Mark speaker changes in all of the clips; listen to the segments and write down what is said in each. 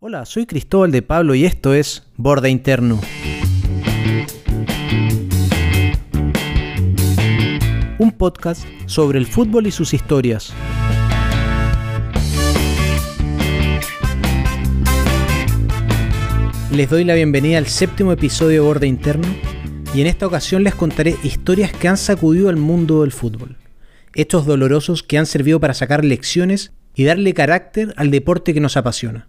Speaker 1: Hola, soy Cristóbal de Pablo y esto es Borde Interno. Un podcast sobre el fútbol y sus historias. Les doy la bienvenida al séptimo episodio de Borde Interno y en esta ocasión les contaré historias que han sacudido al mundo del fútbol. Hechos dolorosos que han servido para sacar lecciones y darle carácter al deporte que nos apasiona.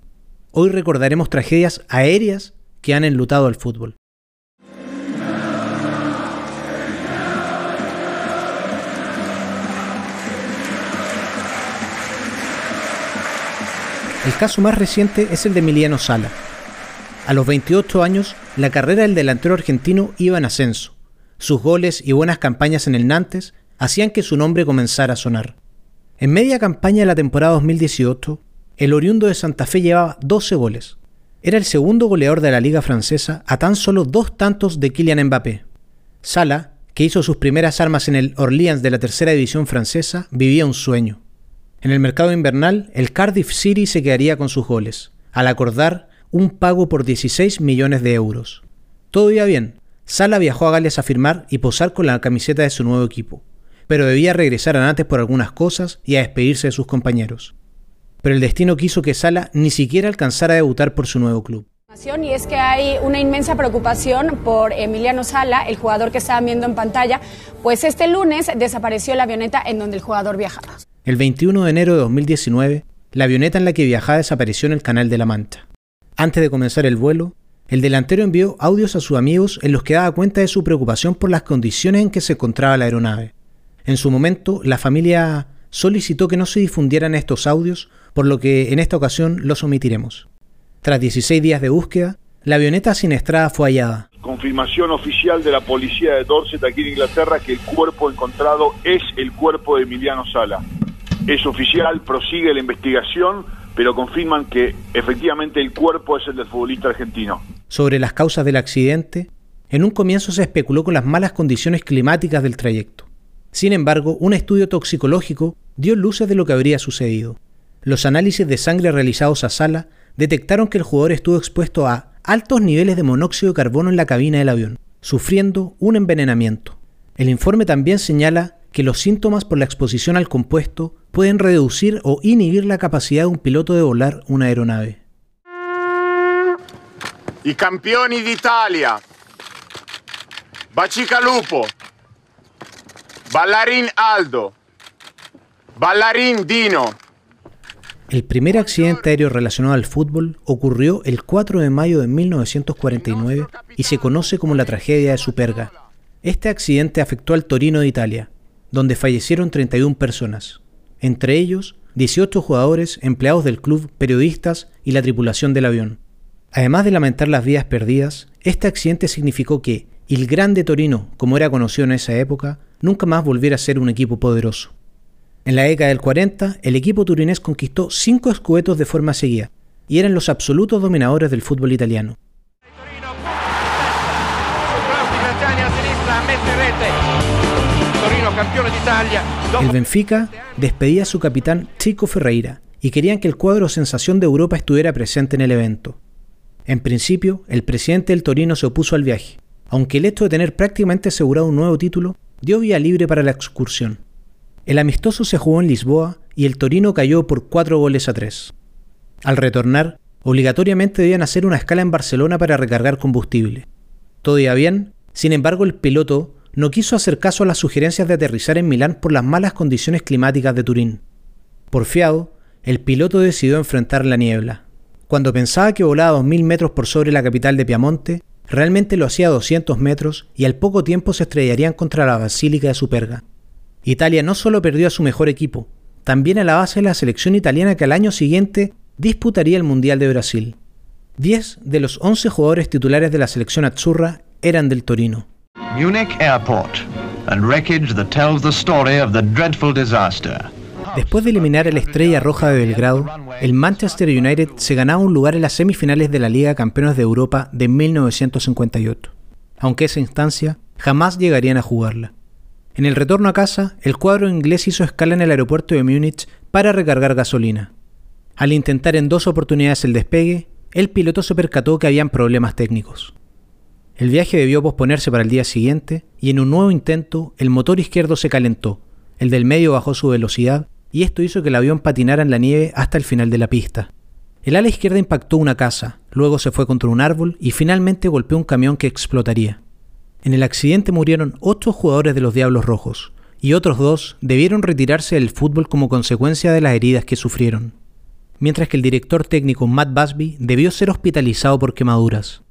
Speaker 1: Hoy recordaremos tragedias aéreas que han enlutado al fútbol. El caso más reciente es el de Emiliano Sala. A los 28 años, la carrera del delantero argentino iba en ascenso. Sus goles y buenas campañas en el Nantes hacían que su nombre comenzara a sonar. En media campaña de la temporada 2018, el oriundo de Santa Fe llevaba 12 goles. Era el segundo goleador de la liga francesa a tan solo dos tantos de Kylian Mbappé. Sala, que hizo sus primeras armas en el Orleans de la tercera división francesa, vivía un sueño. En el mercado invernal, el Cardiff City se quedaría con sus goles, al acordar un pago por 16 millones de euros. Todo iba bien. Sala viajó a Gales a firmar y posar con la camiseta de su nuevo equipo, pero debía regresar a Nantes por algunas cosas y a despedirse de sus compañeros pero el destino quiso que Sala ni siquiera alcanzara a debutar por su nuevo club.
Speaker 2: Y es que hay una inmensa preocupación por Emiliano Sala, el jugador que estaban viendo en pantalla, pues este lunes desapareció la avioneta en donde el jugador viajaba.
Speaker 1: El 21 de enero de 2019, la avioneta en la que viajaba desapareció en el Canal de la Mancha. Antes de comenzar el vuelo, el delantero envió audios a sus amigos en los que daba cuenta de su preocupación por las condiciones en que se encontraba la aeronave. En su momento, la familia solicitó que no se difundieran estos audios por lo que en esta ocasión los omitiremos. Tras 16 días de búsqueda, la avioneta siniestrada fue hallada.
Speaker 3: Confirmación oficial de la policía de Dorset aquí en Inglaterra que el cuerpo encontrado es el cuerpo de Emiliano Sala. Es oficial, prosigue la investigación, pero confirman que efectivamente el cuerpo es el del futbolista argentino.
Speaker 1: Sobre las causas del accidente, en un comienzo se especuló con las malas condiciones climáticas del trayecto. Sin embargo, un estudio toxicológico dio luces de lo que habría sucedido. Los análisis de sangre realizados a Sala detectaron que el jugador estuvo expuesto a altos niveles de monóxido de carbono en la cabina del avión, sufriendo un envenenamiento. El informe también señala que los síntomas por la exposición al compuesto pueden reducir o inhibir la capacidad de un piloto de volar una aeronave.
Speaker 4: I campioni d'Italia. Bacicalupo. Ballarín Aldo. Ballarín Dino.
Speaker 1: El primer accidente aéreo relacionado al fútbol ocurrió el 4 de mayo de 1949 y se conoce como la tragedia de Superga. Este accidente afectó al Torino de Italia, donde fallecieron 31 personas, entre ellos 18 jugadores, empleados del club, periodistas y la tripulación del avión. Además de lamentar las vidas perdidas, este accidente significó que el Grande Torino, como era conocido en esa época, nunca más volviera a ser un equipo poderoso. En la década del 40, el equipo turinés conquistó cinco escuetos de forma seguida y eran los absolutos dominadores del fútbol italiano. El Benfica despedía a su capitán Chico Ferreira y querían que el cuadro sensación de Europa estuviera presente en el evento. En principio, el presidente del Torino se opuso al viaje, aunque el hecho de tener prácticamente asegurado un nuevo título dio vía libre para la excursión. El amistoso se jugó en Lisboa y el Torino cayó por cuatro goles a tres. Al retornar, obligatoriamente debían hacer una escala en Barcelona para recargar combustible. Todo iba bien, sin embargo el piloto no quiso hacer caso a las sugerencias de aterrizar en Milán por las malas condiciones climáticas de Turín. Porfiado, el piloto decidió enfrentar la niebla. Cuando pensaba que volaba a 2.000 metros por sobre la capital de Piamonte, realmente lo hacía a 200 metros y al poco tiempo se estrellarían contra la basílica de Superga. Italia no solo perdió a su mejor equipo, también a la base de la selección italiana que al año siguiente disputaría el Mundial de Brasil. Diez de los once jugadores titulares de la selección azzurra eran del Torino. Munich Airport, and wreckage that tells the story of the dreadful disaster. Después de eliminar a la estrella roja de Belgrado, el Manchester United se ganaba un lugar en las semifinales de la Liga Campeones de Europa de 1958, aunque esa instancia jamás llegarían a jugarla. En el retorno a casa, el cuadro inglés hizo escala en el aeropuerto de Múnich para recargar gasolina. Al intentar en dos oportunidades el despegue, el piloto se percató que habían problemas técnicos. El viaje debió posponerse para el día siguiente y en un nuevo intento el motor izquierdo se calentó, el del medio bajó su velocidad y esto hizo que el avión patinara en la nieve hasta el final de la pista. El ala izquierda impactó una casa, luego se fue contra un árbol y finalmente golpeó un camión que explotaría. En el accidente murieron ocho jugadores de los Diablos Rojos y otros dos debieron retirarse del fútbol como consecuencia de las heridas que sufrieron, mientras que el director técnico Matt Busby debió ser hospitalizado por quemaduras.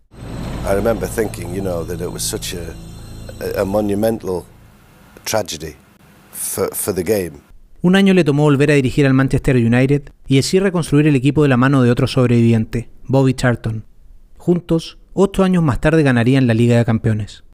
Speaker 1: I remember thinking, you know, that it was such a, monumental tragedy for, for the game. Un año le tomó volver a dirigir al Manchester United y así reconstruir el equipo de la mano de otro sobreviviente, Bobby Charlton. Juntos, ocho años más tarde ganarían la Liga de Campeones.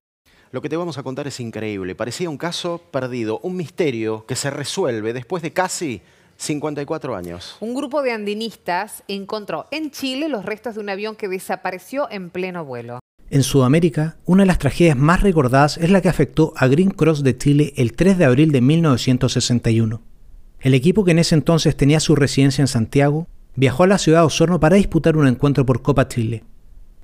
Speaker 5: Lo que te vamos a contar es increíble. Parecía un caso perdido, un misterio que se resuelve después de casi 54 años.
Speaker 6: Un grupo de andinistas encontró en Chile los restos de un avión que desapareció en pleno vuelo.
Speaker 1: En Sudamérica, una de las tragedias más recordadas es la que afectó a Green Cross de Chile el 3 de abril de 1961. El equipo que en ese entonces tenía su residencia en Santiago viajó a la ciudad de Osorno para disputar un encuentro por Copa Chile.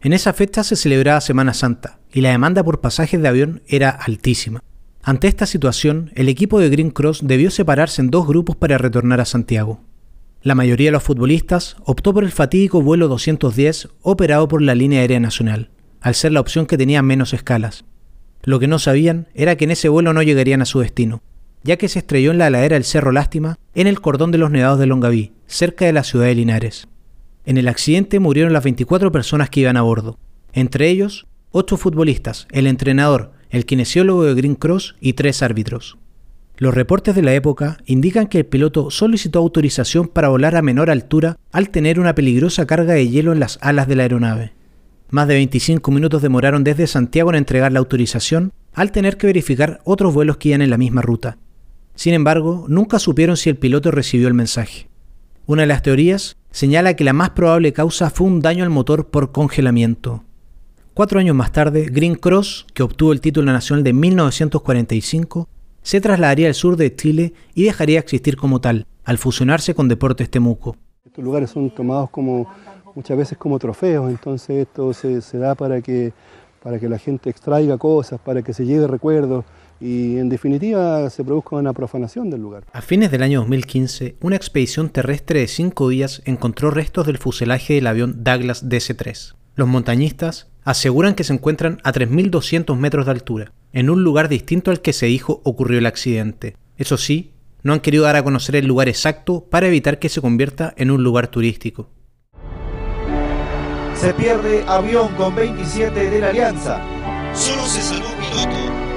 Speaker 1: En esa fecha se celebraba Semana Santa y la demanda por pasajes de avión era altísima. Ante esta situación, el equipo de Green Cross debió separarse en dos grupos para retornar a Santiago. La mayoría de los futbolistas optó por el fatídico vuelo 210 operado por la línea aérea nacional, al ser la opción que tenía menos escalas. Lo que no sabían era que en ese vuelo no llegarían a su destino, ya que se estrelló en la ladera del Cerro Lástima, en el cordón de los nevados de Longaví, cerca de la ciudad de Linares. En el accidente murieron las 24 personas que iban a bordo, entre ellos 8 futbolistas, el entrenador, el kinesiólogo de Green Cross y tres árbitros. Los reportes de la época indican que el piloto solicitó autorización para volar a menor altura al tener una peligrosa carga de hielo en las alas de la aeronave. Más de 25 minutos demoraron desde Santiago en entregar la autorización al tener que verificar otros vuelos que iban en la misma ruta. Sin embargo, nunca supieron si el piloto recibió el mensaje. Una de las teorías señala que la más probable causa fue un daño al motor por congelamiento. Cuatro años más tarde, Green Cross, que obtuvo el título nacional de 1945, se trasladaría al sur de Chile y dejaría de existir como tal, al fusionarse con Deportes Temuco.
Speaker 7: Estos lugares son tomados como muchas veces como trofeos, entonces esto se, se da para que, para que la gente extraiga cosas, para que se lleve recuerdos y en definitiva se produzca una profanación del lugar.
Speaker 1: A fines del año 2015, una expedición terrestre de cinco días encontró restos del fuselaje del avión Douglas DC-3. Los montañistas aseguran que se encuentran a 3.200 metros de altura, en un lugar distinto al que se dijo ocurrió el accidente. Eso sí, no han querido dar a conocer el lugar exacto para evitar que se convierta en un lugar turístico.
Speaker 8: Se pierde avión con 27 de la Alianza. Solo se salvó piloto.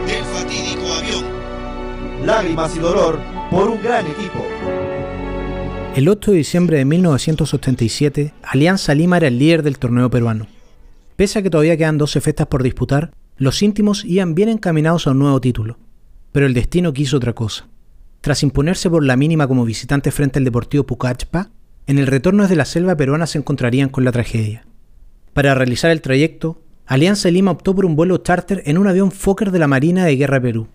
Speaker 8: Lágrimas y dolor por un gran equipo.
Speaker 1: El 8 de diciembre de 1987, Alianza Lima era el líder del torneo peruano. Pese a que todavía quedan 12 festas por disputar, los íntimos iban bien encaminados a un nuevo título. Pero el destino quiso otra cosa. Tras imponerse por la mínima como visitante frente al Deportivo Pucachpa, en el retorno desde la selva peruana se encontrarían con la tragedia. Para realizar el trayecto, Alianza Lima optó por un vuelo charter en un avión Fokker de la Marina de Guerra Perú.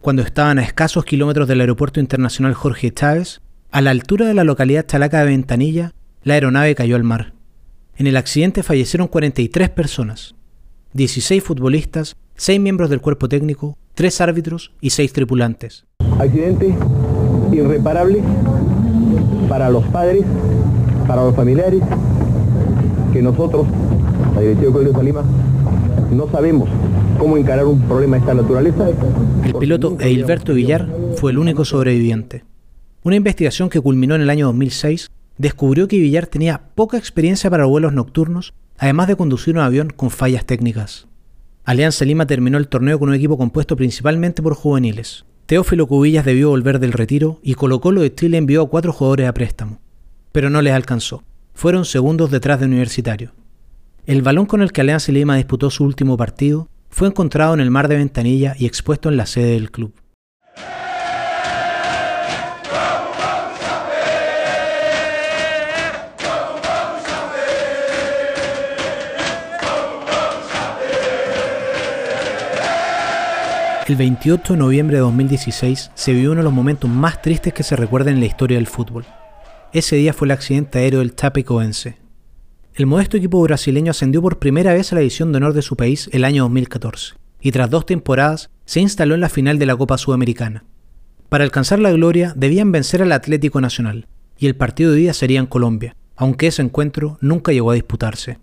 Speaker 1: Cuando estaban a escasos kilómetros del Aeropuerto Internacional Jorge Chávez, a la altura de la localidad chalaca de Ventanilla, la aeronave cayó al mar. En el accidente fallecieron 43 personas, 16 futbolistas, 6 miembros del cuerpo técnico, 3 árbitros y 6 tripulantes.
Speaker 9: Accidente irreparable para los padres, para los familiares, que nosotros la directiva de Colegio Lima, no sabemos cómo encarar un problema de esta naturaleza.
Speaker 1: El piloto Eilberto Villar fue el único sobreviviente. Una investigación que culminó en el año 2006 descubrió que Villar tenía poca experiencia para vuelos nocturnos, además de conducir un avión con fallas técnicas. Alianza Lima terminó el torneo con un equipo compuesto principalmente por juveniles. Teófilo Cubillas debió volver del retiro y Colo Colo de Chile envió a cuatro jugadores a préstamo. Pero no les alcanzó. Fueron segundos detrás de Universitario. El balón con el que Alianza Lima disputó su último partido fue encontrado en el mar de Ventanilla y expuesto en la sede del club. El 28 de noviembre de 2016 se vivió uno de los momentos más tristes que se recuerdan en la historia del fútbol. Ese día fue el accidente aéreo del Chapecoense, el modesto equipo brasileño ascendió por primera vez a la edición de honor de su país el año 2014, y tras dos temporadas se instaló en la final de la Copa Sudamericana. Para alcanzar la gloria debían vencer al Atlético Nacional, y el partido de día sería en Colombia, aunque ese encuentro nunca llegó a disputarse.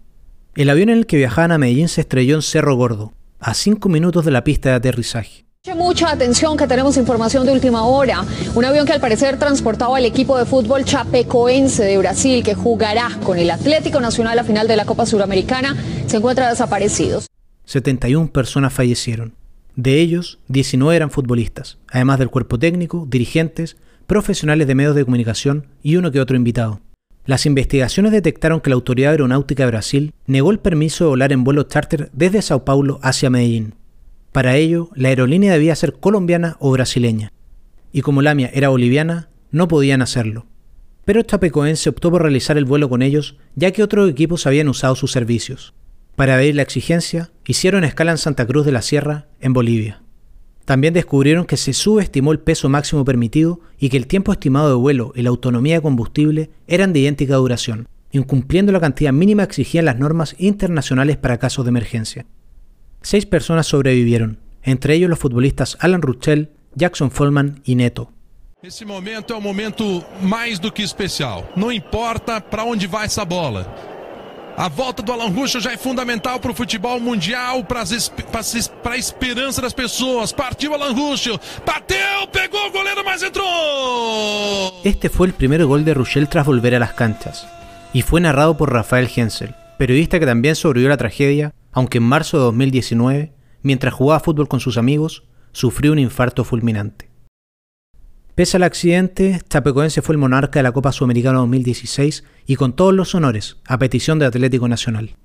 Speaker 1: El avión en el que viajaban a Medellín se estrelló en Cerro Gordo, a cinco minutos de la pista de aterrizaje.
Speaker 10: Mucha atención que tenemos información de última hora. Un avión que al parecer transportaba al equipo de fútbol chapecoense de Brasil que jugará con el Atlético Nacional a final de la Copa Suramericana se encuentra desaparecido.
Speaker 1: 71 personas fallecieron. De ellos, 19 eran futbolistas, además del cuerpo técnico, dirigentes, profesionales de medios de comunicación y uno que otro invitado. Las investigaciones detectaron que la Autoridad Aeronáutica de Brasil negó el permiso de volar en vuelo charter desde Sao Paulo hacia Medellín. Para ello, la aerolínea debía ser colombiana o brasileña. Y como Lamia era boliviana, no podían hacerlo. Pero Chapecoense optó por realizar el vuelo con ellos, ya que otros equipos habían usado sus servicios. Para ver la exigencia, hicieron escala en Santa Cruz de la Sierra, en Bolivia. También descubrieron que se subestimó el peso máximo permitido y que el tiempo estimado de vuelo y la autonomía de combustible eran de idéntica duración, incumpliendo la cantidad mínima exigida en las normas internacionales para casos de emergencia. Seis personas sobrevivieron, entre ellos los futbolistas Alan Ruchel, Jackson Follman y Neto.
Speaker 11: Esse momento é um momento mais do que especial. Não importa para onde vai essa bola. A volta do Alan Ruschel já é fundamental para o futebol mundial, para a esperança das pessoas. Partiu Alan Ruschel, bateu, pegou o goleiro, mas entrou.
Speaker 1: Este fue el primer gol de Ruschel tras volver a las canchas y fue narrado por Rafael Hensel, periodista que también sobrevivió a la tragedia, aunque en marzo de 2019, mientras jugaba fútbol con sus amigos, sufrió un infarto fulminante. Pese al accidente, Chapecoense fue el monarca de la Copa Sudamericana 2016 y con todos los honores, a petición de Atlético Nacional.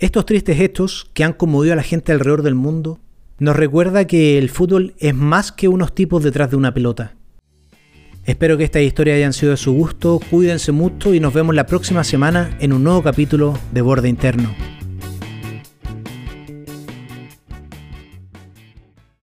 Speaker 1: Estos tristes hechos, que han conmovido a la gente alrededor del mundo, nos recuerda que el fútbol es más que unos tipos detrás de una pelota. Espero que esta historia hayan sido de su gusto, cuídense mucho y nos vemos la próxima semana en un nuevo capítulo de Borde Interno.